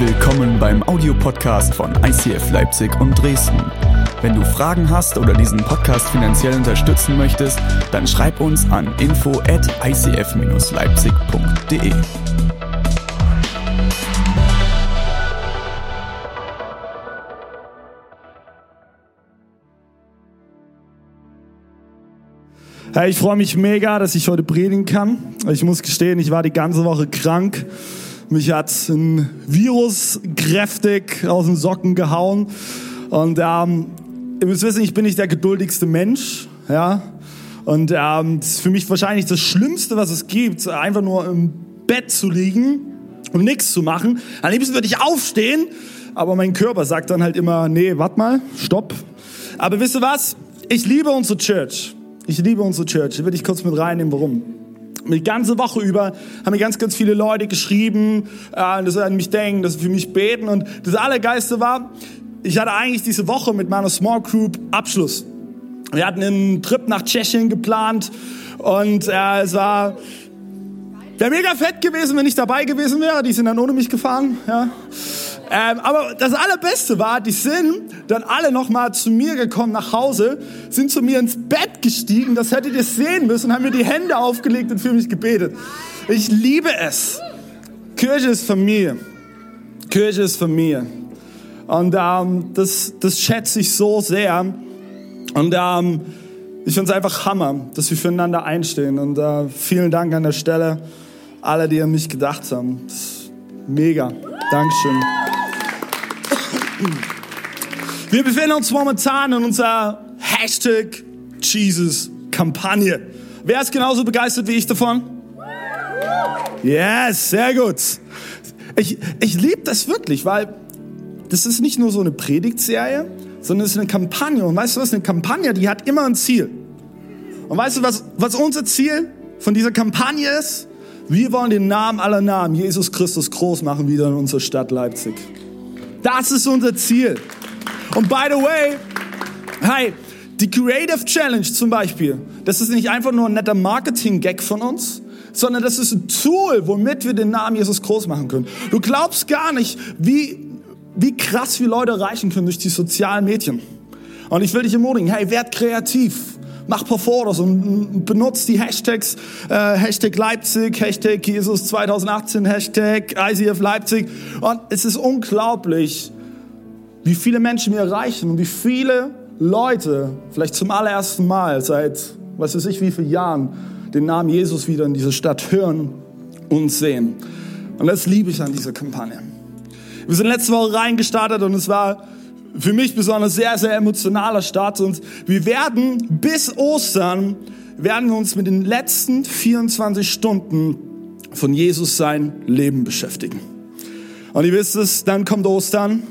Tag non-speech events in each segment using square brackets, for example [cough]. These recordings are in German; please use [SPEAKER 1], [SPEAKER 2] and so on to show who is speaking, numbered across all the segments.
[SPEAKER 1] willkommen beim Audiopodcast von ICF Leipzig und Dresden. Wenn du Fragen hast oder diesen Podcast finanziell unterstützen möchtest, dann schreib uns an info at icf-leipzig.de.
[SPEAKER 2] Hey, ich freue mich mega, dass ich heute predigen kann. Ich muss gestehen, ich war die ganze Woche krank. Mich hat ein Virus kräftig aus den Socken gehauen. Und ähm, ihr müsst wissen, ich bin nicht der geduldigste Mensch. Ja? Und ähm, das ist für mich wahrscheinlich das Schlimmste, was es gibt, einfach nur im Bett zu liegen und nichts zu machen. Am liebsten würde ich aufstehen, aber mein Körper sagt dann halt immer, nee, warte mal, stopp. Aber wisst ihr was? Ich liebe unsere Church. Ich liebe unsere Church. Ich will dich kurz mit reinnehmen, warum. Die ganze Woche über haben mir ganz, ganz viele Leute geschrieben, äh, dass sie an mich denken, dass sie für mich beten. Und das Allergeiste war, ich hatte eigentlich diese Woche mit meiner Small Group Abschluss. Wir hatten einen Trip nach Tschechien geplant und äh, es war wäre mega fett gewesen, wenn ich dabei gewesen wäre. Die sind dann ohne mich gefahren. Ja. Ähm, aber das Allerbeste war, die sind dann alle nochmal zu mir gekommen nach Hause, sind zu mir ins Bett gestiegen, das hättet ihr sehen müssen, haben mir die Hände aufgelegt und für mich gebetet. Ich liebe es. Kirche ist Familie. Kirche ist Familie. Und ähm, das, das schätze ich so sehr. Und ähm, ich finde es einfach Hammer, dass wir füreinander einstehen. Und äh, vielen Dank an der Stelle, alle, die an mich gedacht haben. Das ist mega. Dankeschön. Wir befinden uns momentan in unserer Hashtag Jesus-Kampagne. Wer ist genauso begeistert wie ich davon? Yes, sehr gut. Ich, ich liebe das wirklich, weil das ist nicht nur so eine Predigtserie, sondern es ist eine Kampagne. Und weißt du was? Eine Kampagne, die hat immer ein Ziel. Und weißt du, was, was unser Ziel von dieser Kampagne ist? Wir wollen den Namen aller Namen, Jesus Christus, groß machen wieder in unserer Stadt Leipzig. Das ist unser Ziel. Und by the way, hey, die Creative Challenge zum Beispiel, das ist nicht einfach nur ein netter Marketing-Gag von uns, sondern das ist ein Tool, womit wir den Namen Jesus groß machen können. Du glaubst gar nicht, wie, wie krass wir Leute erreichen können durch die sozialen Medien. Und ich will dich ermutigen, hey, werd kreativ. Mach paar Fotos und benutzt die Hashtags, äh, Hashtag Leipzig, Hashtag Jesus 2018, Hashtag ICF Leipzig. Und es ist unglaublich, wie viele Menschen wir erreichen und wie viele Leute vielleicht zum allerersten Mal seit, was weiß ich, wie vielen Jahren den Namen Jesus wieder in dieser Stadt hören und sehen. Und das liebe ich an dieser Kampagne. Wir sind letzte Woche reingestartet und es war für mich besonders sehr, sehr emotionaler Start. Und wir werden bis Ostern, werden wir uns mit den letzten 24 Stunden von Jesus sein Leben beschäftigen. Und ihr wisst es, dann kommt Ostern.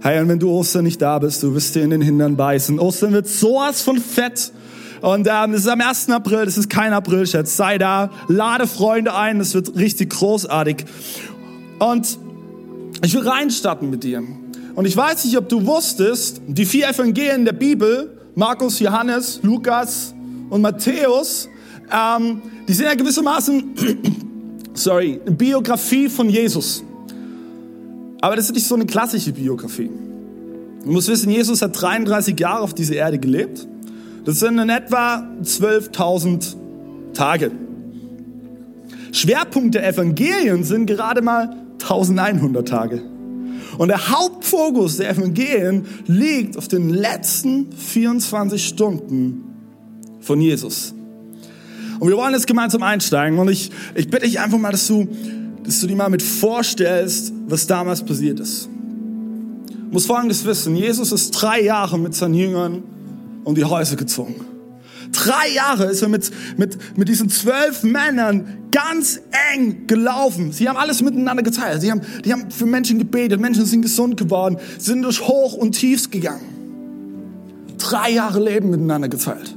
[SPEAKER 2] Hey, und wenn du Ostern nicht da bist, du wirst dir in den Hintern beißen. Ostern wird sowas von fett. Und ähm, es ist am 1. April, das ist kein April-Scherz. Sei da, lade Freunde ein, das wird richtig großartig. Und ich will reinstarten mit dir. Und ich weiß nicht, ob du wusstest, die vier Evangelien der Bibel, Markus, Johannes, Lukas und Matthäus, ähm, die sind ja gewissermaßen, [clears throat] sorry, eine Biografie von Jesus. Aber das ist nicht so eine klassische Biografie. Du musst wissen, Jesus hat 33 Jahre auf dieser Erde gelebt. Das sind in etwa 12.000 Tage. Schwerpunkt der Evangelien sind gerade mal 1100 Tage. Und der Hauptfokus der Evangelien liegt auf den letzten 24 Stunden von Jesus. Und wir wollen jetzt gemeinsam einsteigen und ich, ich bitte dich einfach mal, dass du, dass du dir mal mit vorstellst, was damals passiert ist. Du musst Folgendes wissen, Jesus ist drei Jahre mit seinen Jüngern um die Häuser gezogen. Drei Jahre ist er mit, mit, mit diesen zwölf Männern ganz eng gelaufen. Sie haben alles miteinander geteilt. Sie haben, die haben für Menschen gebetet. Menschen sind gesund geworden, sind durch Hoch und Tiefs gegangen. Drei Jahre Leben miteinander geteilt.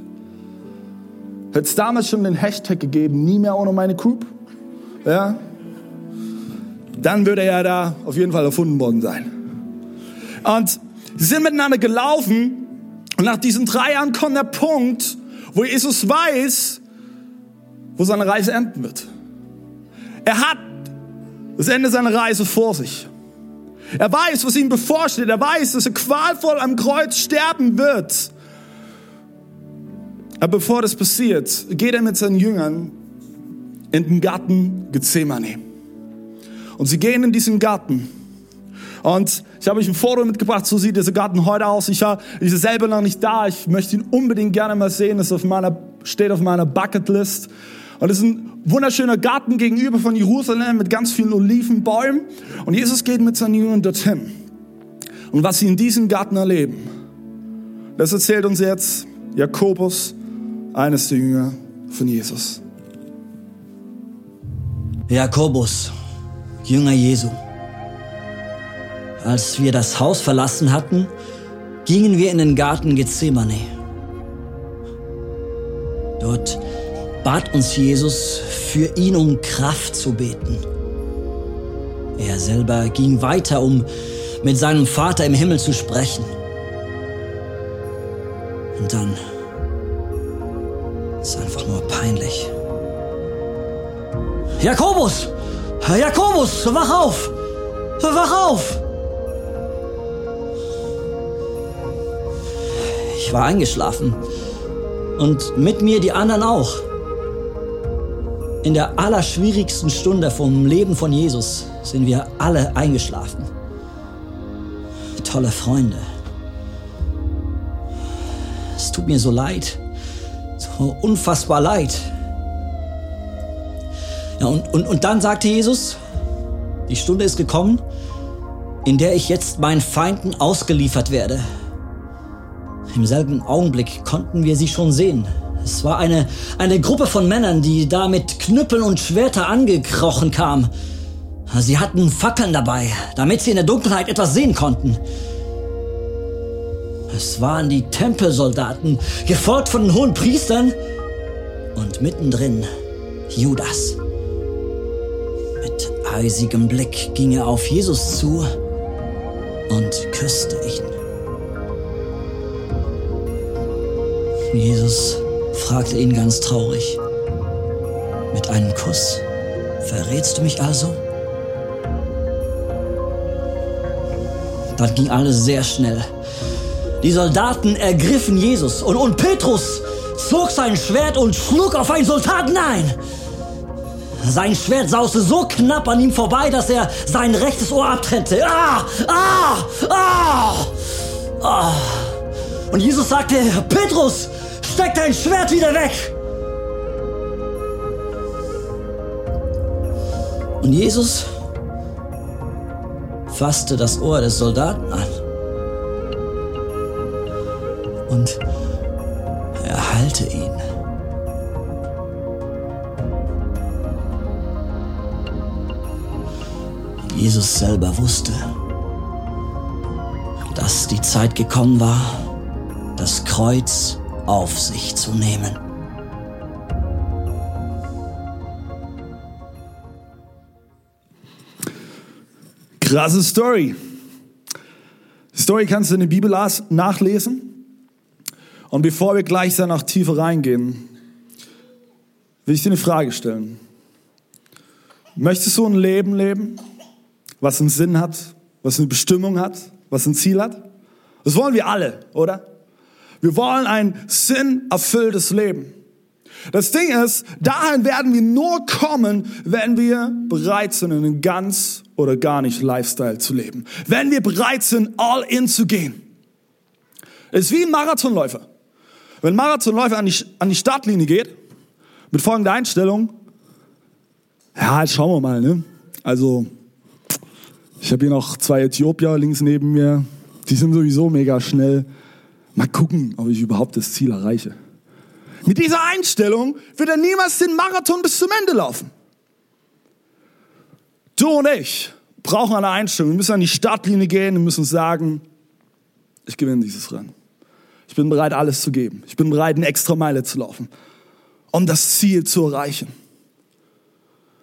[SPEAKER 2] Hätte es damals schon den Hashtag gegeben, nie mehr ohne meine Group, ja, dann würde er da auf jeden Fall erfunden worden sein. Und sie sind miteinander gelaufen und nach diesen drei Jahren kommt der Punkt, wo Jesus weiß, wo seine Reise enden wird. Er hat das Ende seiner Reise vor sich. Er weiß, was ihm bevorsteht. Er weiß, dass er qualvoll am Kreuz sterben wird. Aber bevor das passiert, geht er mit seinen Jüngern in den Garten Gethsemane. Und sie gehen in diesen Garten. Und ich habe euch ein Foto mitgebracht, so sieht dieser Garten heute aus. Ich war selber noch nicht da. Ich möchte ihn unbedingt gerne mal sehen. Das auf meiner, steht auf meiner Bucketlist. Und es ist ein wunderschöner Garten gegenüber von Jerusalem mit ganz vielen Olivenbäumen. Und Jesus geht mit seinen Jüngern dorthin. Und was sie in diesem Garten erleben, das erzählt uns jetzt Jakobus, eines der Jünger von Jesus.
[SPEAKER 3] Jakobus, Jünger Jesu. Als wir das Haus verlassen hatten, gingen wir in den Garten Gethsemane. Dort bat uns Jesus, für ihn um Kraft zu beten. Er selber ging weiter, um mit seinem Vater im Himmel zu sprechen. Und dann ist einfach nur peinlich. Jakobus! Jakobus, wach auf! Wach auf! Ich war eingeschlafen. Und mit mir die anderen auch. In der allerschwierigsten Stunde vom Leben von Jesus sind wir alle eingeschlafen. Tolle Freunde. Es tut mir so leid. So unfassbar leid. Ja, und, und, und dann sagte Jesus, die Stunde ist gekommen, in der ich jetzt meinen Feinden ausgeliefert werde. Im selben Augenblick konnten wir sie schon sehen. Es war eine, eine Gruppe von Männern, die da mit Knüppeln und Schwerter angekrochen kam. Sie hatten Fackeln dabei, damit sie in der Dunkelheit etwas sehen konnten. Es waren die Tempelsoldaten, gefolgt von den hohen Priestern und mittendrin Judas. Mit eisigem Blick ging er auf Jesus zu und küsste ihn. Jesus fragte ihn ganz traurig. Mit einem Kuss verrätst du mich also? Dann ging alles sehr schnell. Die Soldaten ergriffen Jesus und, und Petrus zog sein Schwert und schlug auf einen Soldaten ein. Sein Schwert sauste so knapp an ihm vorbei, dass er sein rechtes Ohr abtrennte. Ah, ah, ah, ah. Und Jesus sagte, Petrus, Steck dein Schwert wieder weg! Und Jesus fasste das Ohr des Soldaten an und erhalte ihn. Jesus selber wusste, dass die Zeit gekommen war, das Kreuz auf sich zu nehmen.
[SPEAKER 2] Krasse Story. Die Story kannst du in der Bibel nachlesen. Und bevor wir gleich da noch tiefer reingehen, will ich dir eine Frage stellen. Möchtest du ein Leben leben, was einen Sinn hat, was eine Bestimmung hat, was ein Ziel hat? Das wollen wir alle, oder? Wir wollen ein sinnerfülltes Leben. Das Ding ist, dahin werden wir nur kommen, wenn wir bereit sind, einen ganz oder gar nicht Lifestyle zu leben. Wenn wir bereit sind, all in zu gehen. Es ist wie ein Marathonläufer. Wenn ein Marathonläufer an die, an die Startlinie geht, mit folgender Einstellung, ja, jetzt schauen wir mal, ne? Also, ich habe hier noch zwei Äthiopier links neben mir, die sind sowieso mega schnell. Mal gucken, ob ich überhaupt das Ziel erreiche. Mit dieser Einstellung wird er niemals den Marathon bis zum Ende laufen. Du und ich brauchen eine Einstellung. Wir müssen an die Startlinie gehen und müssen sagen, ich gewinne dieses Rennen. Ich bin bereit, alles zu geben. Ich bin bereit, eine extra Meile zu laufen, um das Ziel zu erreichen.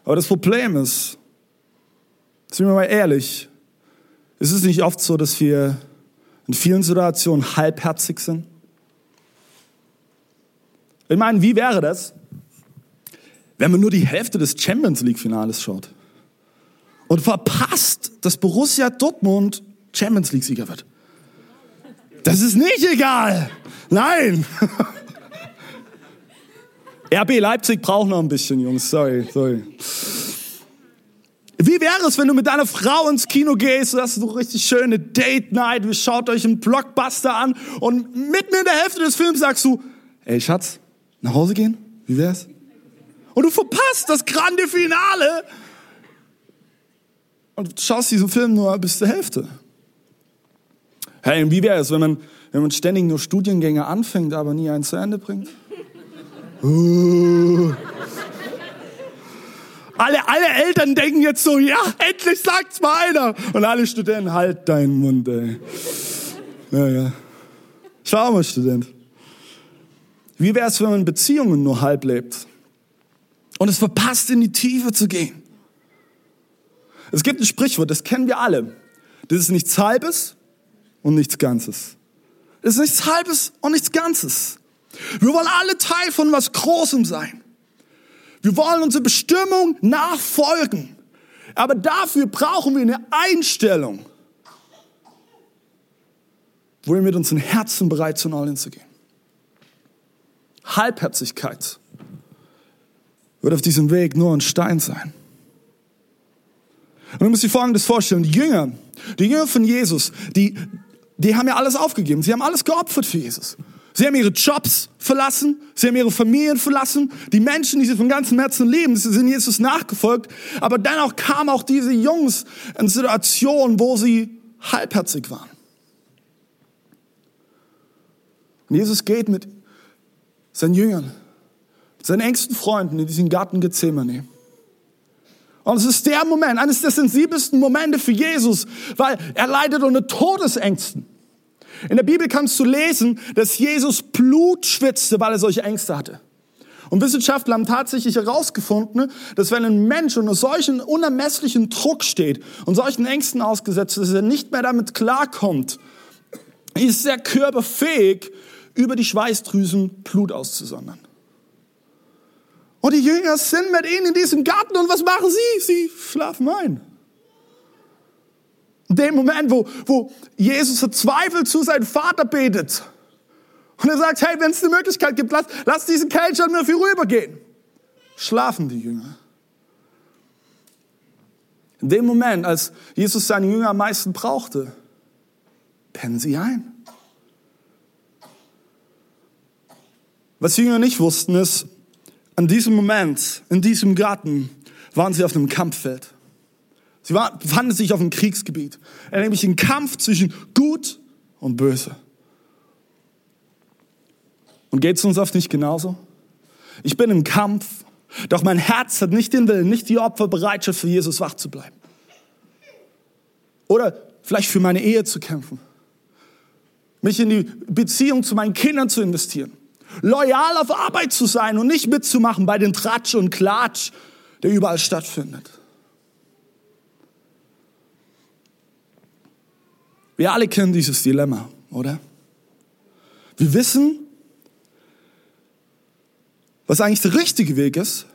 [SPEAKER 2] Aber das Problem ist, sind wir mal ehrlich, ist es nicht oft so, dass wir in vielen Situationen halbherzig sind? Ich meine, wie wäre das, wenn man nur die Hälfte des Champions League Finales schaut? und verpasst, dass Borussia Dortmund Champions League Sieger wird. Das ist nicht egal. Nein. [laughs] RB Leipzig braucht noch ein bisschen, Jungs. Sorry, sorry. Wie wäre es, wenn du mit deiner Frau ins Kino gehst, du hast so richtig schöne Date Night, ihr schaut euch einen Blockbuster an und mitten in der Hälfte des Films sagst du, ey Schatz, nach Hause gehen? Wie wär's? Und du verpasst das grande Finale und schaust diesen Film nur bis zur Hälfte. Hey, und wie wäre es, wenn man, wenn man ständig nur Studiengänge anfängt, aber nie einen zu Ende bringt? Uh. [laughs] Alle, alle Eltern denken jetzt so, ja, endlich sagt's mal einer. Und alle Studenten, halt deinen Mund, ey. Ja, ja. Auch mal Student. Wie wäre es, wenn man Beziehungen nur halb lebt? Und es verpasst, in die Tiefe zu gehen. Es gibt ein Sprichwort, das kennen wir alle. Das ist nichts Halbes und nichts Ganzes. Das ist nichts Halbes und nichts Ganzes. Wir wollen alle Teil von was Großem sein. Wir wollen unsere Bestimmung nachfolgen. Aber dafür brauchen wir eine Einstellung, wo wir mit unserem Herzen bereit sind, all zu gehen. Halbherzigkeit wird auf diesem Weg nur ein Stein sein. Und du musst dir Folgendes vorstellen. Die Jünger, die Jünger von Jesus, die, die haben ja alles aufgegeben. Sie haben alles geopfert für Jesus. Sie haben ihre Jobs verlassen, sie haben ihre Familien verlassen, die Menschen, die sie von ganzem Herzen lieben, sind Jesus nachgefolgt. Aber dennoch kamen auch diese Jungs in Situationen, wo sie halbherzig waren. Und Jesus geht mit seinen Jüngern, mit seinen engsten Freunden in diesen Garten Gethsemane. Und es ist der Moment, eines der sensibelsten Momente für Jesus, weil er leidet unter Todesängsten. In der Bibel kannst du lesen, dass Jesus Blut schwitzte, weil er solche Ängste hatte. Und Wissenschaftler haben tatsächlich herausgefunden, dass wenn ein Mensch unter solchen unermesslichen Druck steht und solchen Ängsten ausgesetzt ist, dass er nicht mehr damit klarkommt, ist der Körper fähig, über die Schweißdrüsen Blut auszusondern. Und die Jünger sind mit ihnen in diesem Garten und was machen sie? Sie schlafen ein. In dem Moment, wo, wo Jesus verzweifelt zu seinem Vater betet und er sagt, hey, wenn es eine Möglichkeit gibt, lass, lass diesen Kelch an mir vorübergehen. Schlafen die Jünger. In dem Moment, als Jesus seine Jünger am meisten brauchte, pennen sie ein. Was die Jünger nicht wussten, ist, an diesem Moment, in diesem Garten, waren sie auf einem Kampffeld. Sie war, befanden sich auf einem Kriegsgebiet, nämlich ein Kampf zwischen Gut und Böse. Und geht es uns oft nicht genauso? Ich bin im Kampf, doch mein Herz hat nicht den Willen, nicht die Opferbereitschaft für Jesus wach zu bleiben. Oder vielleicht für meine Ehe zu kämpfen, mich in die Beziehung zu meinen Kindern zu investieren, loyal auf Arbeit zu sein und nicht mitzumachen bei den Tratsch und Klatsch, der überall stattfindet. Wir alle kennen dieses Dilemma, oder? Wir wissen, was eigentlich der richtige Weg ist,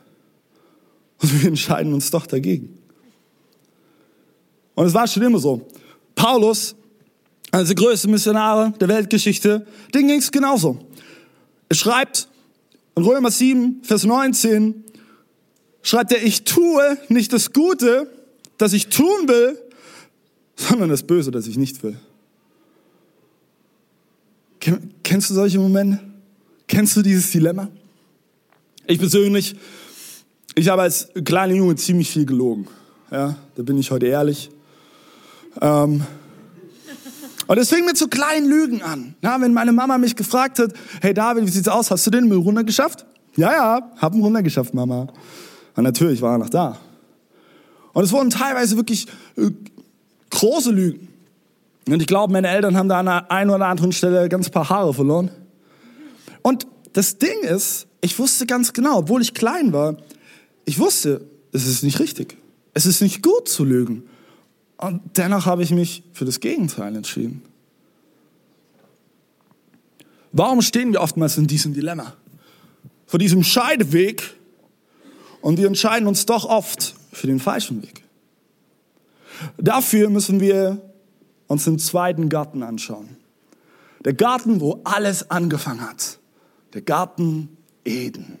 [SPEAKER 2] und wir entscheiden uns doch dagegen. Und es war schon immer so. Paulus, einer der größten Missionare der Weltgeschichte, dem ging es genauso. Er schreibt in Römer 7, Vers 19, schreibt er, ich tue nicht das Gute, das ich tun will, sondern das Böse, das ich nicht will. Kennst du solche Momente? Kennst du dieses Dilemma? Ich persönlich, ich habe als kleiner Junge ziemlich viel gelogen. Ja, da bin ich heute ehrlich. Ähm, und es fing mit so kleinen Lügen an. Ja, wenn meine Mama mich gefragt hat, hey David, wie sieht's aus? Hast du den Müll runtergeschafft? Ja, ja, hab ihn runtergeschafft, Mama. Und natürlich war er noch da. Und es wurden teilweise wirklich äh, große Lügen. Und ich glaube, meine Eltern haben da an einer einen oder anderen Stelle ganz paar Haare verloren. Und das Ding ist, ich wusste ganz genau, obwohl ich klein war, ich wusste, es ist nicht richtig. Es ist nicht gut zu lügen. Und dennoch habe ich mich für das Gegenteil entschieden. Warum stehen wir oftmals in diesem Dilemma? Vor diesem Scheideweg und wir entscheiden uns doch oft für den falschen Weg. Dafür müssen wir uns den zweiten Garten anschauen. Der Garten, wo alles angefangen hat. Der Garten Eden.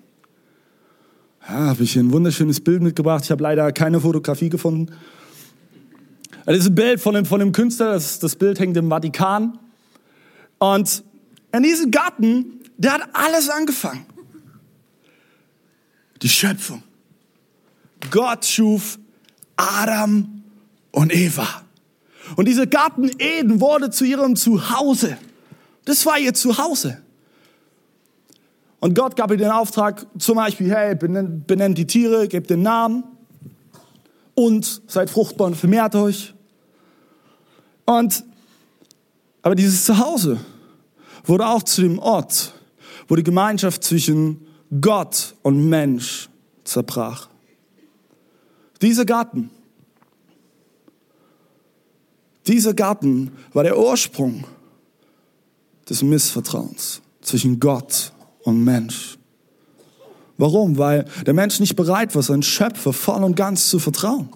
[SPEAKER 2] Ja, habe ich hier ein wunderschönes Bild mitgebracht. Ich habe leider keine Fotografie gefunden. Das ist ein Bild von dem, von dem Künstler, das, das Bild hängt im Vatikan. Und in diesem Garten, der hat alles angefangen. Die Schöpfung. Gott schuf Adam und Eva. Und dieser Garten Eden wurde zu ihrem Zuhause. Das war ihr Zuhause. Und Gott gab ihr den Auftrag, zum Beispiel, hey, benennt, benennt die Tiere, gebt den Namen und seid fruchtbar und vermehrt euch. Und, aber dieses Zuhause wurde auch zu dem Ort, wo die Gemeinschaft zwischen Gott und Mensch zerbrach. Dieser Garten, dieser Garten war der Ursprung des Missvertrauens zwischen Gott und Mensch. Warum? Weil der Mensch nicht bereit war, seinen Schöpfer voll und ganz zu vertrauen.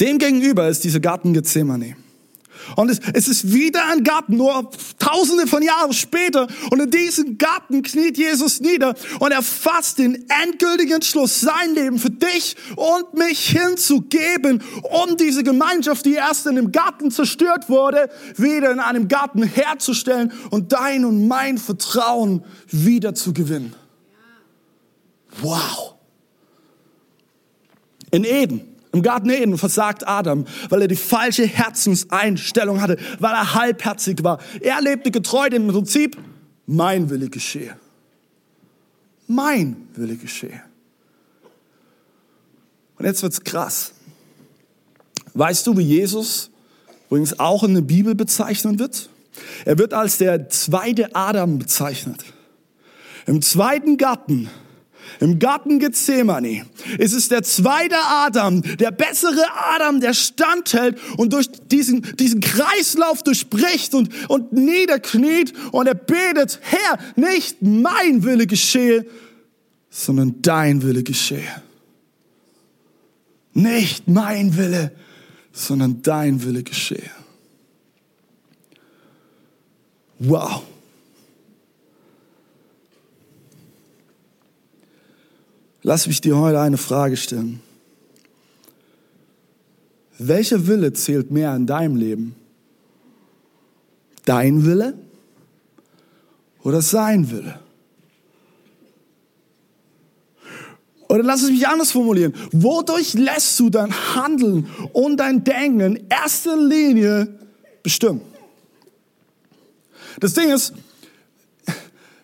[SPEAKER 2] Demgegenüber ist dieser Garten Gethsemane. Und es, es ist wieder ein Garten, nur tausende von Jahren später. Und in diesem Garten kniet Jesus nieder und er fasst den endgültigen Entschluss, sein Leben für dich und mich hinzugeben, um diese Gemeinschaft, die erst in dem Garten zerstört wurde, wieder in einem Garten herzustellen und dein und mein Vertrauen wieder zu gewinnen. Wow. In Eden im Garten Eden versagt Adam, weil er die falsche Herzenseinstellung hatte, weil er halbherzig war. Er lebte getreu dem Prinzip, mein Wille geschehe. Mein Wille geschehe. Und jetzt wird's krass. Weißt du, wie Jesus übrigens auch in der Bibel bezeichnet wird? Er wird als der zweite Adam bezeichnet. Im zweiten Garten im Garten Gethsemane ist es der zweite Adam, der bessere Adam, der standhält und durch diesen, diesen Kreislauf durchbricht und, und niederkniet und er betet, Herr, nicht mein Wille geschehe, sondern dein Wille geschehe. Nicht mein Wille, sondern dein Wille geschehe. Wow. Lass mich dir heute eine Frage stellen. Welcher Wille zählt mehr in deinem Leben? Dein Wille oder sein Wille? Oder lass es mich anders formulieren. Wodurch lässt du dein Handeln und dein Denken in erster Linie bestimmen? Das Ding ist,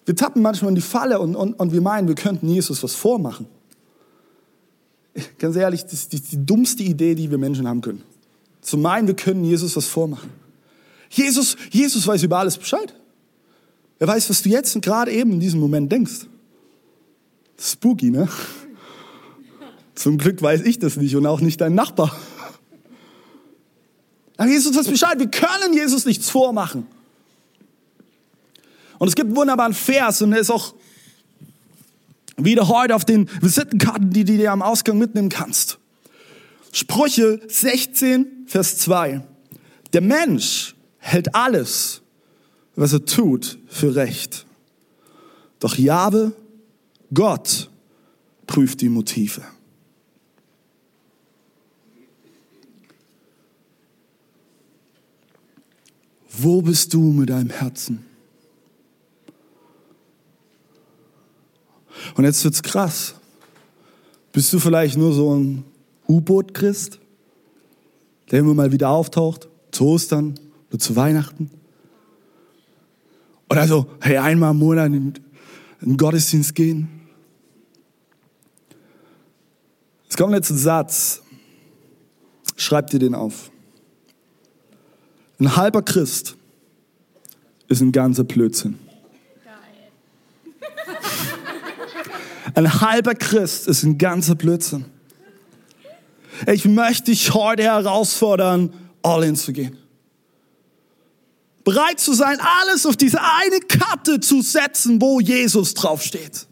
[SPEAKER 2] wir tappen manchmal in die Falle und, und, und wir meinen, wir könnten Jesus was vormachen. Ganz ehrlich, das ist die, die dummste Idee, die wir Menschen haben können. Zu meinen, wir können Jesus was vormachen. Jesus, Jesus weiß über alles Bescheid. Er weiß, was du jetzt und gerade eben in diesem Moment denkst. Spooky, ne? Zum Glück weiß ich das nicht und auch nicht dein Nachbar. Aber Jesus weiß Bescheid. Wir können Jesus nichts vormachen. Und es gibt einen wunderbaren Vers und der ist auch wieder heute auf den Visitenkarten, die du dir am Ausgang mitnehmen kannst. Sprüche 16, Vers 2. Der Mensch hält alles, was er tut, für recht. Doch Jahwe, Gott, prüft die Motive. Wo bist du mit deinem Herzen? Und jetzt wird's krass. Bist du vielleicht nur so ein U-Boot-Christ, der immer mal wieder auftaucht, zu Ostern oder zu Weihnachten? Oder so, hey, einmal im Monat in den Gottesdienst gehen? Es kommt jetzt ein Satz. Schreib dir den auf. Ein halber Christ ist ein ganzer Blödsinn. Ein halber Christ ist ein ganzer Blödsinn. Ich möchte dich heute herausfordern, all in zu gehen. Bereit zu sein, alles auf diese eine Karte zu setzen, wo Jesus draufsteht.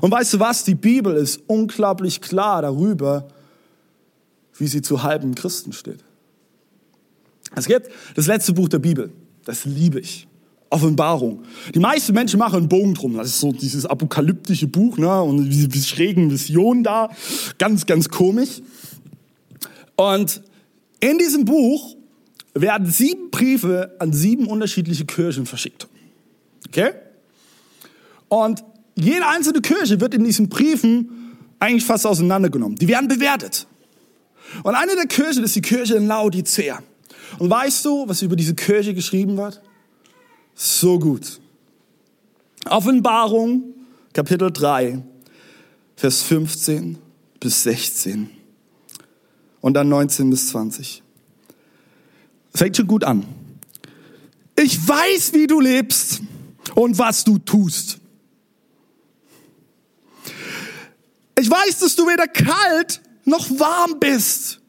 [SPEAKER 2] Und weißt du was? Die Bibel ist unglaublich klar darüber, wie sie zu halben Christen steht. Es gibt das letzte Buch der Bibel. Das liebe ich. Offenbarung. Die meisten Menschen machen einen Bogen drum. Das ist so dieses apokalyptische Buch, ne? Und diese schrägen Visionen da. Ganz, ganz komisch. Und in diesem Buch werden sieben Briefe an sieben unterschiedliche Kirchen verschickt. Okay? Und jede einzelne Kirche wird in diesen Briefen eigentlich fast auseinandergenommen. Die werden bewertet. Und eine der Kirchen ist die Kirche in Laodicea. Und weißt du, was über diese Kirche geschrieben wird? So gut. Offenbarung, Kapitel 3, Vers 15 bis 16. Und dann 19 bis 20. Fängt schon gut an. Ich weiß, wie du lebst und was du tust. Ich weiß, dass du weder kalt noch warm bist,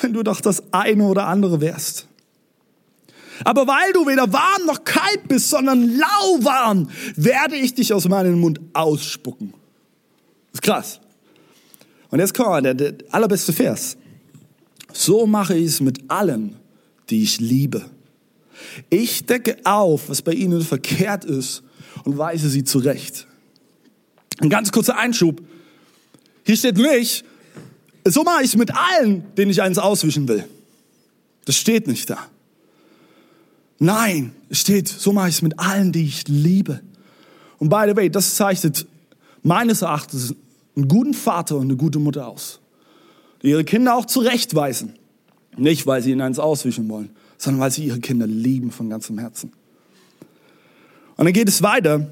[SPEAKER 2] wenn du doch das eine oder andere wärst. Aber weil du weder warm noch kalt bist, sondern lauwarm, werde ich dich aus meinem Mund ausspucken. Das ist krass. Und jetzt kommt der, der allerbeste Vers. So mache ich es mit allen, die ich liebe. Ich decke auf, was bei ihnen verkehrt ist und weise sie zurecht. Ein ganz kurzer Einschub. Hier steht nicht, so mache ich es mit allen, denen ich eins auswischen will. Das steht nicht da. Nein, es steht, so mache ich es mit allen, die ich liebe. Und by the way, das zeichnet meines Erachtens einen guten Vater und eine gute Mutter aus. Die ihre Kinder auch zurechtweisen. Nicht, weil sie ihnen eins auswischen wollen, sondern weil sie ihre Kinder lieben von ganzem Herzen. Und dann geht es weiter.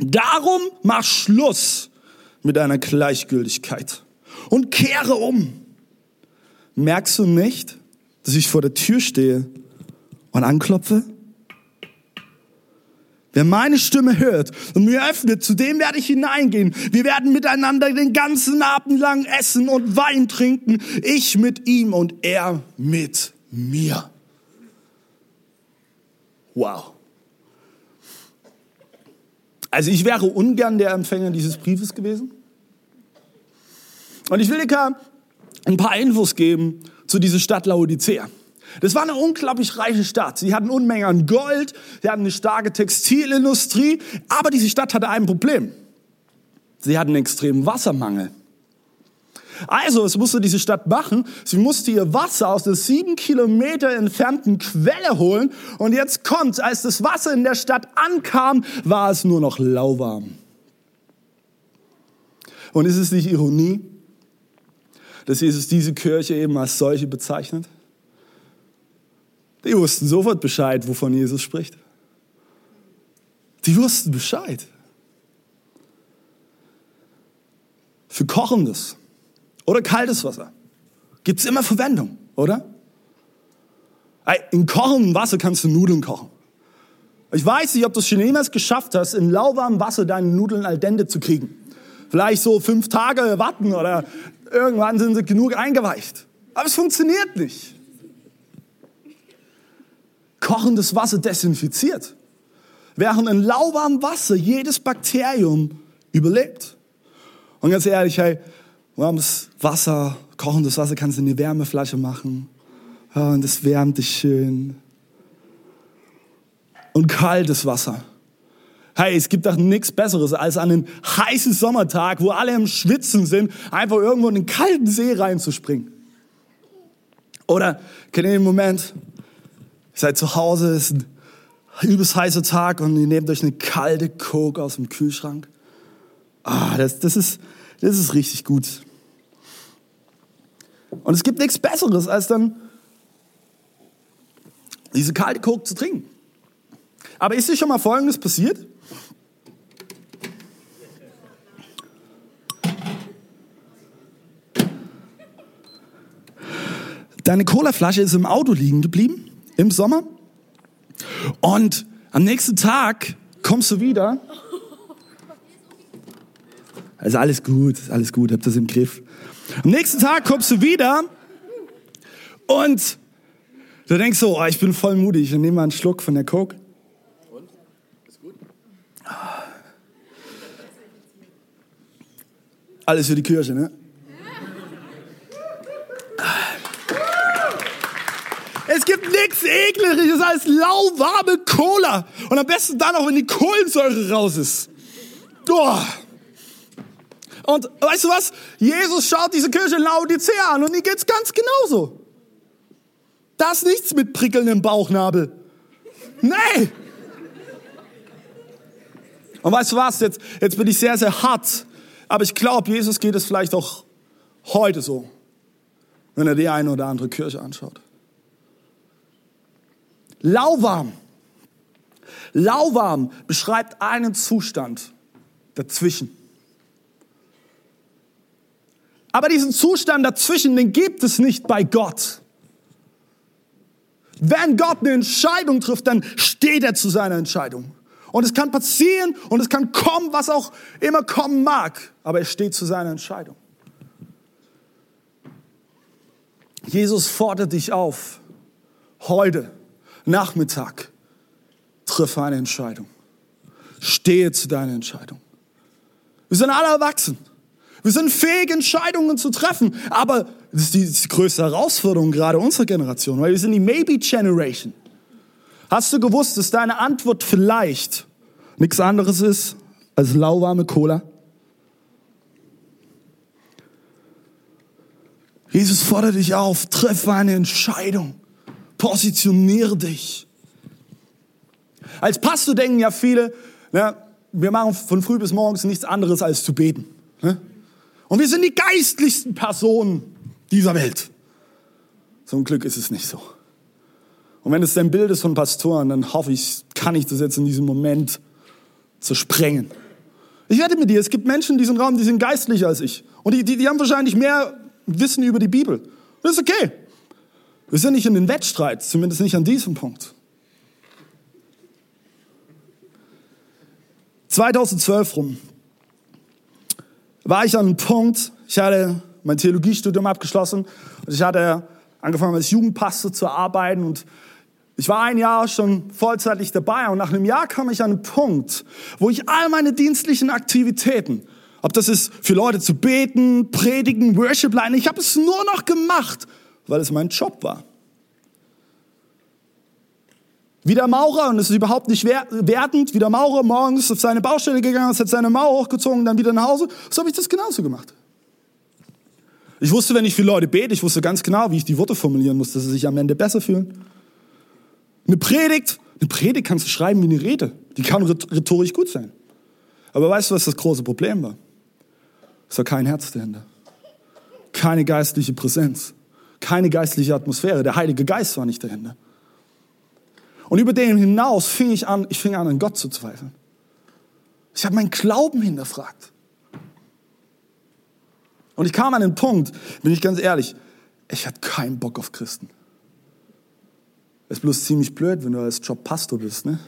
[SPEAKER 2] Darum mach Schluss mit deiner Gleichgültigkeit und kehre um. Merkst du nicht, dass ich vor der Tür stehe und anklopfe? Wer meine Stimme hört und mir öffnet, zu dem werde ich hineingehen. Wir werden miteinander den ganzen Abend lang essen und Wein trinken. Ich mit ihm und er mit mir. Wow. Also ich wäre ungern der Empfänger dieses Briefes gewesen. Und ich will dir ein paar Infos geben zu dieser Stadt Laodicea. Das war eine unglaublich reiche Stadt. Sie hatten Unmengen an Gold, sie hatten eine starke Textilindustrie, aber diese Stadt hatte ein Problem. Sie hatten einen extremen Wassermangel. Also, was musste diese Stadt machen? Sie musste ihr Wasser aus der sieben Kilometer entfernten Quelle holen. Und jetzt kommt, als das Wasser in der Stadt ankam, war es nur noch lauwarm. Und ist es nicht Ironie, dass Jesus diese Kirche eben als solche bezeichnet? Die wussten sofort Bescheid, wovon Jesus spricht. Die wussten Bescheid. Für kochendes oder kaltes Wasser gibt es immer Verwendung, oder? In kochendem Wasser kannst du Nudeln kochen. Ich weiß nicht, ob du es schon jemals geschafft hast, in lauwarmem Wasser deine Nudeln al dente zu kriegen. Vielleicht so fünf Tage warten oder irgendwann sind sie genug eingeweicht. Aber es funktioniert nicht kochendes Wasser desinfiziert, während in lauwarmem Wasser jedes Bakterium überlebt. Und ganz ehrlich, hey, warmes Wasser, kochendes Wasser kannst du in die Wärmeflasche machen. Und das wärmt dich schön. Und kaltes Wasser. Hey, es gibt doch nichts Besseres, als an einem heißen Sommertag, wo alle im Schwitzen sind, einfach irgendwo in den kalten See reinzuspringen. Oder kennt ihr den Moment, seid zu Hause, ist ein übelst heißer Tag und ihr nehmt euch eine kalte Coke aus dem Kühlschrank. Ah, das, das, ist, das ist richtig gut. Und es gibt nichts Besseres, als dann diese kalte Coke zu trinken. Aber ist dir schon mal Folgendes passiert? Deine Colaflasche ist im Auto liegen geblieben im Sommer. Und am nächsten Tag kommst du wieder. Also alles gut, alles gut, habt das im Griff. Am nächsten Tag kommst du wieder und du denkst so, oh, ich bin voll mutig, ich nehme mal einen Schluck von der Coke. Und? Ist gut? Alles für die Kirche, ne? Es gibt nichts ekligeres als lauwarme Cola. Und am besten dann auch, wenn die Kohlensäure raus ist. Oh. Und weißt du was? Jesus schaut diese Kirche in Laodicea an und ihr geht's ganz genauso. Da ist nichts mit prickelndem Bauchnabel. Nee. Und weißt du was? Jetzt, jetzt bin ich sehr, sehr hart. Aber ich glaube, Jesus geht es vielleicht auch heute so, wenn er die eine oder andere Kirche anschaut. Lauwarm. Lauwarm beschreibt einen Zustand dazwischen. Aber diesen Zustand dazwischen, den gibt es nicht bei Gott. Wenn Gott eine Entscheidung trifft, dann steht er zu seiner Entscheidung. Und es kann passieren und es kann kommen, was auch immer kommen mag, aber er steht zu seiner Entscheidung. Jesus fordert dich auf, heute Nachmittag, triff eine Entscheidung. Stehe zu deiner Entscheidung. Wir sind alle erwachsen. Wir sind fähig, Entscheidungen zu treffen. Aber das ist die, das ist die größte Herausforderung gerade unserer Generation, weil wir sind die Maybe Generation. Hast du gewusst, dass deine Antwort vielleicht nichts anderes ist als lauwarme Cola? Jesus fordert dich auf, treffe eine Entscheidung. Positioniere dich. Als Pastor denken ja viele, ne, wir machen von früh bis morgens nichts anderes als zu beten. Ne? Und wir sind die geistlichsten Personen dieser Welt. Zum Glück ist es nicht so. Und wenn es dein Bild ist von Pastoren, dann hoffe ich, kann ich das jetzt in diesem Moment zersprengen. Ich wette mit dir, es gibt Menschen in diesem Raum, die sind geistlicher als ich. Und die, die, die haben wahrscheinlich mehr Wissen über die Bibel. Das ist okay. Wir sind nicht in den Wettstreit, zumindest nicht an diesem Punkt. 2012 rum war ich an einem Punkt, ich hatte mein Theologiestudium abgeschlossen und ich hatte angefangen als Jugendpastor zu arbeiten und ich war ein Jahr schon vollzeitlich dabei und nach einem Jahr kam ich an einen Punkt, wo ich all meine dienstlichen Aktivitäten, ob das ist für Leute zu beten, predigen, Worship leiten, ich habe es nur noch gemacht, weil es mein Job war. Wie der Maurer, und es ist überhaupt nicht wertend, wie der Maurer morgens auf seine Baustelle gegangen ist, hat seine Mauer hochgezogen, dann wieder nach Hause, so habe ich das genauso gemacht. Ich wusste, wenn ich für Leute bete, ich wusste ganz genau, wie ich die Worte formulieren muss, dass sie sich am Ende besser fühlen. Eine Predigt, eine Predigt kannst du schreiben wie eine Rede. Die kann rhetorisch gut sein. Aber weißt du, was das große Problem war? Es war kein Herz dahinter. Keine geistliche Präsenz keine geistliche Atmosphäre. Der Heilige Geist war nicht dahinter. Und über dem hinaus fing ich an, ich fing an, an Gott zu zweifeln. Ich habe meinen Glauben hinterfragt. Und ich kam an den Punkt, bin ich ganz ehrlich, ich hatte keinen Bock auf Christen. Ist bloß ziemlich blöd, wenn du als Job Pastor bist, ne?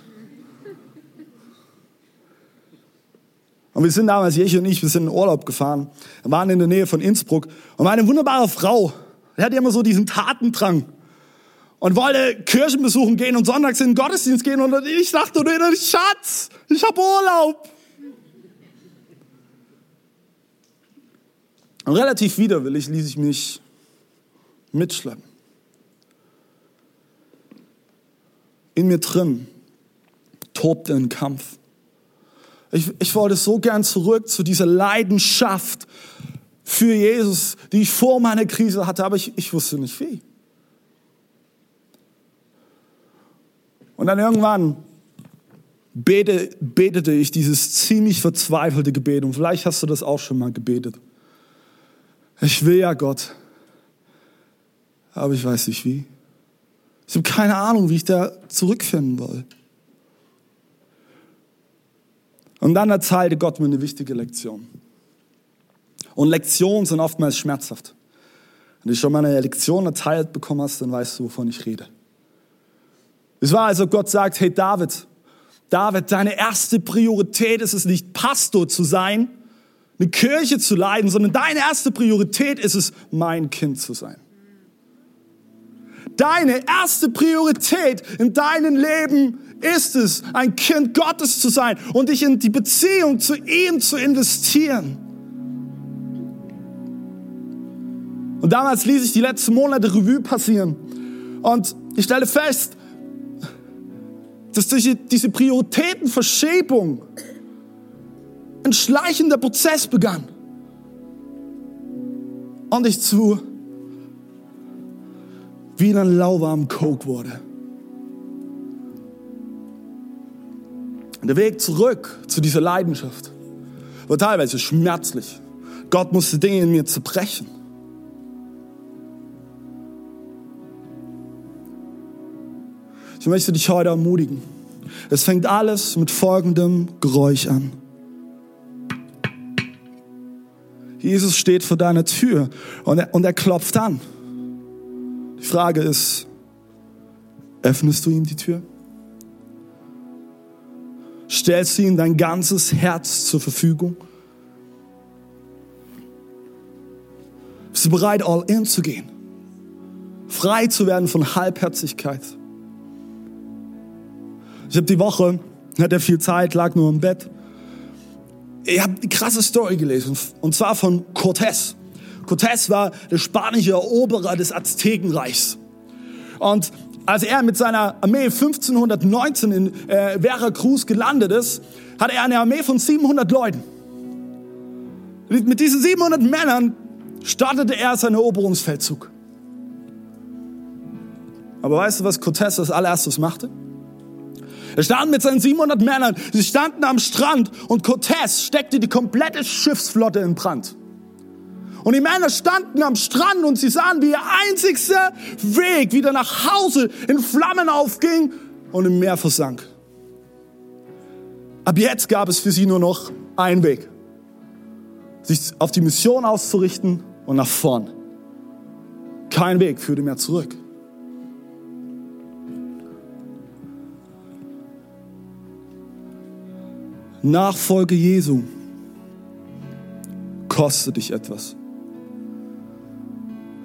[SPEAKER 2] Und wir sind damals, ich und ich, wir sind in Urlaub gefahren, waren in der Nähe von Innsbruck und war eine wunderbare Frau, er hatte immer so diesen Tatendrang und wollte Kirchen besuchen gehen und sonntags in den Gottesdienst gehen. Und ich dachte nur, Schatz, ich habe Urlaub. Und relativ widerwillig ließ ich mich mitschleppen. In mir drin tobte ein Kampf. Ich, ich wollte so gern zurück zu dieser Leidenschaft für Jesus, die ich vor meiner Krise hatte, aber ich, ich wusste nicht wie. Und dann irgendwann bete, betete ich dieses ziemlich verzweifelte Gebet. Und vielleicht hast du das auch schon mal gebetet. Ich will ja Gott, aber ich weiß nicht wie. Ich habe keine Ahnung, wie ich da zurückfinden will. Und dann erzählte Gott mir eine wichtige Lektion. Und Lektionen sind oftmals schmerzhaft. Wenn du schon mal eine Lektion erteilt bekommen hast, dann weißt du, wovon ich rede. Es war also, Gott sagt, hey David, David, deine erste Priorität ist es nicht, Pastor zu sein, eine Kirche zu leiten, sondern deine erste Priorität ist es, mein Kind zu sein. Deine erste Priorität in deinem Leben ist es, ein Kind Gottes zu sein und dich in die Beziehung zu ihm zu investieren. Und damals ließ ich die letzten Monate Revue passieren. Und ich stelle fest, dass durch diese Prioritätenverschiebung ein schleichender Prozess begann. Und ich zu wie ein lauwarmen Coke wurde. Der Weg zurück zu dieser Leidenschaft war teilweise schmerzlich. Gott musste Dinge in mir zerbrechen. Ich möchte dich heute ermutigen. Es fängt alles mit folgendem Geräusch an. Jesus steht vor deiner Tür und er, und er klopft an. Die Frage ist, öffnest du ihm die Tür? Stellst du ihm dein ganzes Herz zur Verfügung? Bist du bereit, all in zu gehen? Frei zu werden von Halbherzigkeit? Ich habe die Woche, hatte viel Zeit, lag nur im Bett. Ich habe eine krasse Story gelesen, und zwar von Cortés. Cortés war der spanische Eroberer des Aztekenreichs. Und als er mit seiner Armee 1519 in äh, Veracruz gelandet ist, hatte er eine Armee von 700 Leuten. Mit diesen 700 Männern startete er seinen Eroberungsfeldzug. Aber weißt du, was Cortés als allererstes machte? Er stand mit seinen 700 Männern, sie standen am Strand und Cortés steckte die komplette Schiffsflotte in Brand. Und die Männer standen am Strand und sie sahen, wie ihr einzigster Weg wieder nach Hause in Flammen aufging und im Meer versank. Ab jetzt gab es für sie nur noch einen Weg. Sich auf die Mission auszurichten und nach vorn. Kein Weg führte mehr zurück. Nachfolge Jesu kostet dich etwas.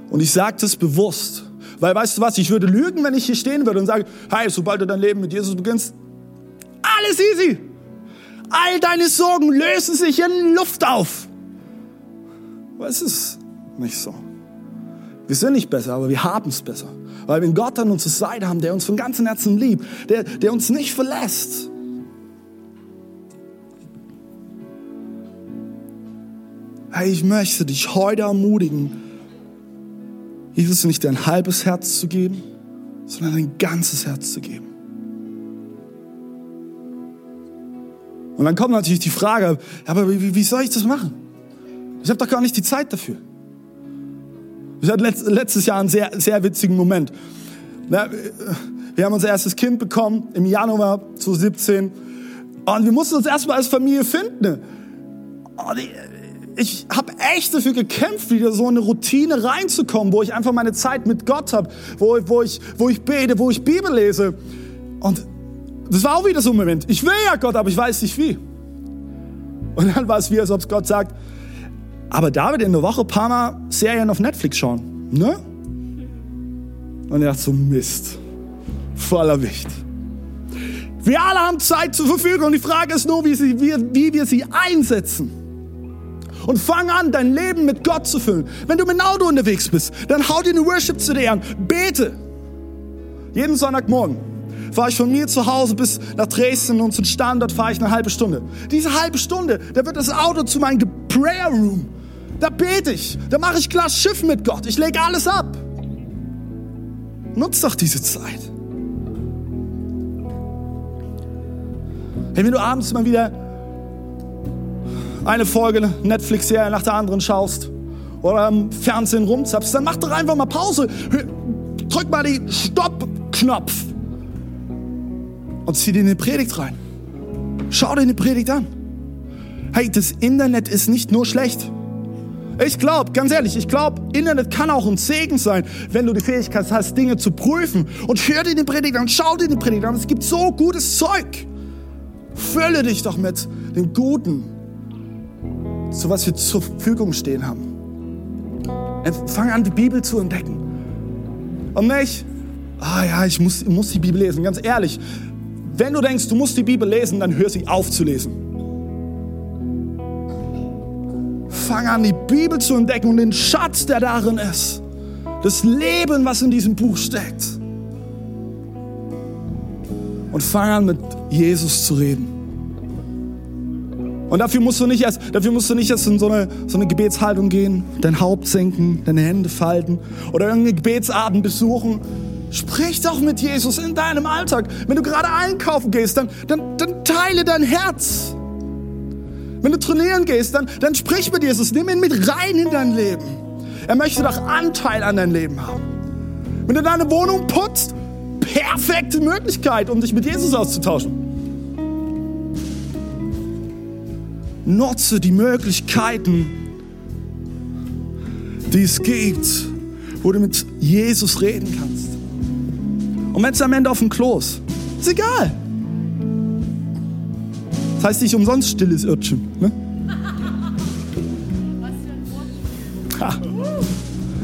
[SPEAKER 2] Und ich sage das bewusst, weil weißt du was, ich würde lügen, wenn ich hier stehen würde und sage, hey, sobald du dein Leben mit Jesus beginnst, alles easy. All deine Sorgen lösen sich in Luft auf. Aber es ist nicht so. Wir sind nicht besser, aber wir haben es besser. Weil wir einen Gott an unserer Seite haben, der uns von ganzem Herzen liebt, der, der uns nicht verlässt. Hey, ich möchte dich heute ermutigen, Jesus nicht dein halbes Herz zu geben, sondern dein ganzes Herz zu geben. Und dann kommt natürlich die Frage, aber wie, wie soll ich das machen? Ich habe doch gar nicht die Zeit dafür. Ich hatte letztes Jahr einen sehr, sehr witzigen Moment. Wir haben unser erstes Kind bekommen im Januar 2017 und wir mussten uns erstmal als Familie finden. Und ich habe echt dafür gekämpft, wieder so eine Routine reinzukommen, wo ich einfach meine Zeit mit Gott habe, wo, wo, ich, wo ich bete, wo ich Bibel lese. Und das war auch wieder so ein Moment. Ich will ja Gott, aber ich weiß nicht wie. Und dann war es wie, als ob Gott sagt, aber David in der Woche ein paar Mal Serien auf Netflix schauen. Ne? Und er hat so Mist. Voller Wicht. Wir alle haben Zeit zur Verfügung und die Frage ist nur, wie, sie, wie, wie wir sie einsetzen und fang an, dein Leben mit Gott zu füllen. Wenn du mit dem Auto unterwegs bist, dann hau dir eine Worship-CD an, bete. Jeden Sonntagmorgen fahre ich von mir zu Hause bis nach Dresden und zum Standort fahre ich eine halbe Stunde. Diese halbe Stunde, da wird das Auto zu meinem Prayer Room. Da bete ich, da mache ich klar Schiff mit Gott, ich lege alles ab. Nutz doch diese Zeit. Hey, wenn du abends mal wieder eine Folge Netflix-Serie nach der anderen schaust oder am Fernsehen rumzappst, dann mach doch einfach mal Pause. Drück mal den Stopp-Knopf und zieh dir eine Predigt rein. Schau dir eine Predigt an. Hey, das Internet ist nicht nur schlecht. Ich glaube, ganz ehrlich, ich glaube, Internet kann auch ein Segen sein, wenn du die Fähigkeit hast, Dinge zu prüfen. Und hör dir die Predigt an, schau dir die Predigt an. Es gibt so gutes Zeug. Fülle dich doch mit den Guten, so was wir zur Verfügung stehen haben. Fang an, die Bibel zu entdecken. Und nicht, ah ja, ich muss, muss die Bibel lesen. Ganz ehrlich, wenn du denkst, du musst die Bibel lesen, dann hör sie auf zu lesen. fang an, die Bibel zu entdecken und den Schatz, der darin ist. Das Leben, was in diesem Buch steckt. Und fang an, mit Jesus zu reden. Und dafür musst du nicht erst, dafür musst du nicht erst in so eine, so eine Gebetshaltung gehen, dein Haupt senken, deine Hände falten oder irgendeinen Gebetsabend besuchen. Sprich doch mit Jesus in deinem Alltag. Wenn du gerade einkaufen gehst, dann, dann, dann teile dein Herz. Wenn du trainieren gehst, dann, dann sprich mit Jesus. Nimm ihn mit rein in dein Leben. Er möchte doch Anteil an dein Leben haben. Wenn du deine Wohnung putzt, perfekte Möglichkeit, um dich mit Jesus auszutauschen. Nutze die Möglichkeiten, die es gibt, wo du mit Jesus reden kannst. Und wenn es am Ende auf dem Klo ist, ist egal. Das heißt nicht umsonst stilles Irrchen. Ne? [laughs] Ha.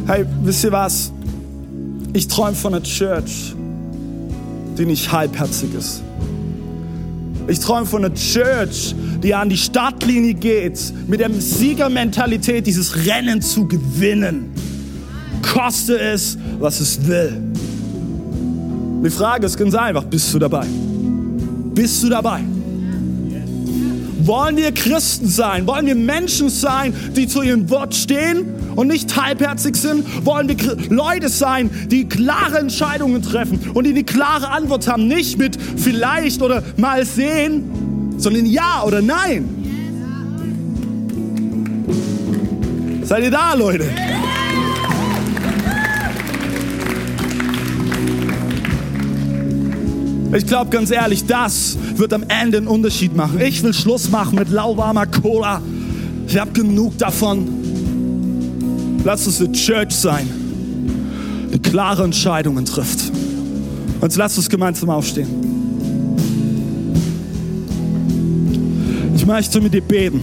[SPEAKER 2] Hey, wisst ihr was? Ich träume von einer Church, die nicht halbherzig ist. Ich träume von einer Church, die an die Startlinie geht, mit der Siegermentalität dieses Rennen zu gewinnen. Koste es, was es will. Die Frage ist ganz einfach, bist du dabei? Bist du dabei? Wollen wir Christen sein? Wollen wir Menschen sein, die zu ihrem Wort stehen und nicht halbherzig sind? Wollen wir Leute sein, die klare Entscheidungen treffen und die eine klare Antwort haben? Nicht mit vielleicht oder mal sehen, sondern ja oder nein. Seid ihr da, Leute? Ich glaube ganz ehrlich, das wird am Ende einen Unterschied machen. Ich will Schluss machen mit lauwarmer Cola. Ich habe genug davon. Lass uns eine Church sein, die klare Entscheidungen trifft. Und lass uns gemeinsam aufstehen. Ich möchte mit dir beten.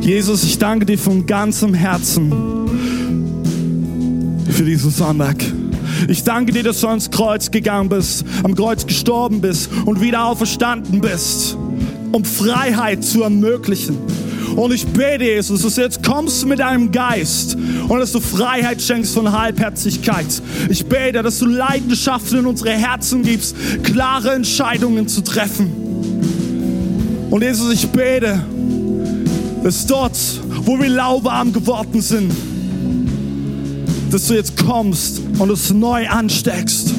[SPEAKER 2] Jesus, ich danke dir von ganzem Herzen für diesen Sonntag. Ich danke dir, dass du ans Kreuz gegangen bist, am Kreuz gestorben bist und wieder auferstanden bist, um Freiheit zu ermöglichen. Und ich bete, Jesus, dass du jetzt kommst mit deinem Geist und dass du Freiheit schenkst von Halbherzigkeit. Ich bete, dass du Leidenschaften in unsere Herzen gibst, klare Entscheidungen zu treffen. Und Jesus, ich bete, dass dort, wo wir lauwarm geworden sind, dass du jetzt kommst und es neu ansteckst.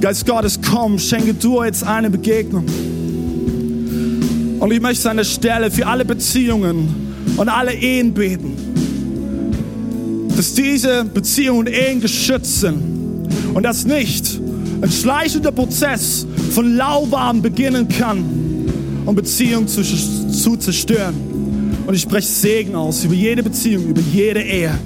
[SPEAKER 2] Geist Gottes, komm, schenke du jetzt eine Begegnung. Und ich möchte an der Stelle für alle Beziehungen und alle Ehen beten, dass diese Beziehungen und Ehen geschützt sind und dass nicht ein schleichender Prozess von lauwarm beginnen kann, um Beziehungen zu, zu zerstören. Und ich spreche Segen aus über jede Beziehung, über jede Ehe.